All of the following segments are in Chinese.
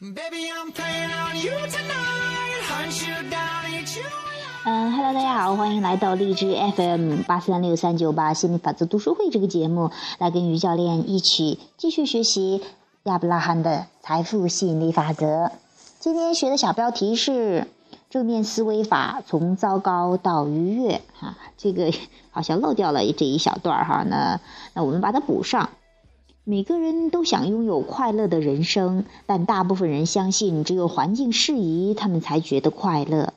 嗯哈喽，大家好，欢迎来到荔枝 FM 八三六三九八心理法则读书会这个节目，来跟于教练一起继续学习亚伯拉罕的财富吸引力法则。今天学的小标题是正面思维法，从糟糕到愉悦。哈，这个好像漏掉了这一小段哈，那那我们把它补上。每个人都想拥有快乐的人生，但大部分人相信只有环境适宜，他们才觉得快乐。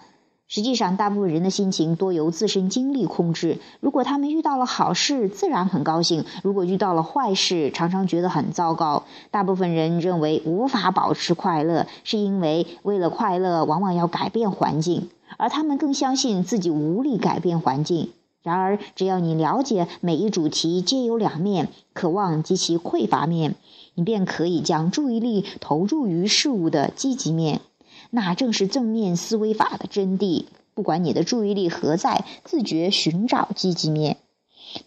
实际上，大部分人的心情多由自身经历控制。如果他们遇到了好事，自然很高兴；如果遇到了坏事，常常觉得很糟糕。大部分人认为无法保持快乐，是因为为了快乐，往往要改变环境，而他们更相信自己无力改变环境。然而，只要你了解每一主题皆有两面，渴望及其匮乏面，你便可以将注意力投注于事物的积极面。那正是正面思维法的真谛。不管你的注意力何在，自觉寻找积极面。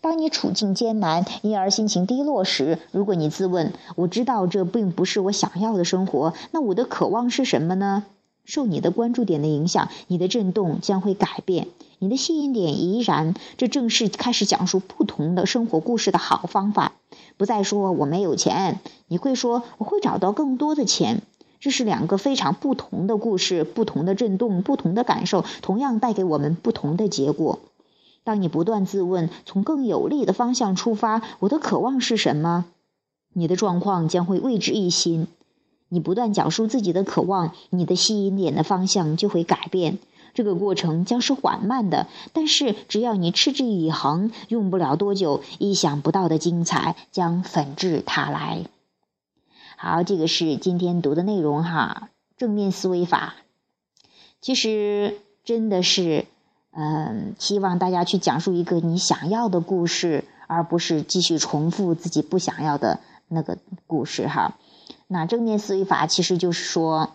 当你处境艰难，因而心情低落时，如果你自问：“我知道这并不是我想要的生活，那我的渴望是什么呢？”受你的关注点的影响，你的震动将会改变。你的吸引点依然，这正是开始讲述不同的生活故事的好方法。不再说我没有钱，你会说我会找到更多的钱。这是两个非常不同的故事，不同的震动，不同的感受，同样带给我们不同的结果。当你不断自问，从更有利的方向出发，我的渴望是什么？你的状况将会为之一新。你不断讲述自己的渴望，你的吸引点的方向就会改变。这个过程将是缓慢的，但是只要你持之以恒，用不了多久，意想不到的精彩将纷至沓来。好，这个是今天读的内容哈。正面思维法，其实真的是，嗯，希望大家去讲述一个你想要的故事，而不是继续重复自己不想要的那个故事哈。那正面思维法其实就是说。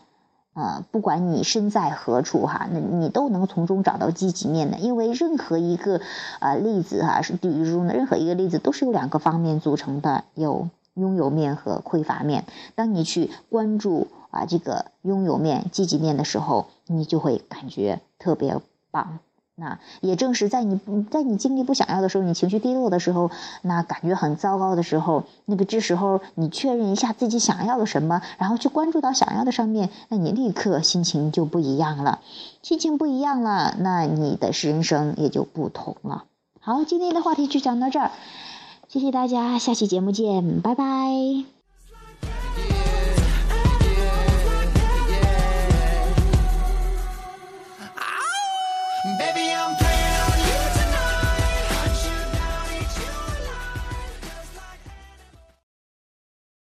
呃，不管你身在何处哈，那你都能从中找到积极面的，因为任何一个呃例子哈，是比如呢，任何一个例子都是由两个方面组成的，有拥有面和匮乏面。当你去关注啊这个拥有面、积极面的时候，你就会感觉特别棒。那也正是在你在你经历不想要的时候，你情绪低落的时候，那感觉很糟糕的时候，那个这时候你确认一下自己想要的什么，然后去关注到想要的上面，那你立刻心情就不一样了，心情不一样了，那你的人生也就不同了。好，今天的话题就讲到这儿，谢谢大家，下期节目见，拜拜。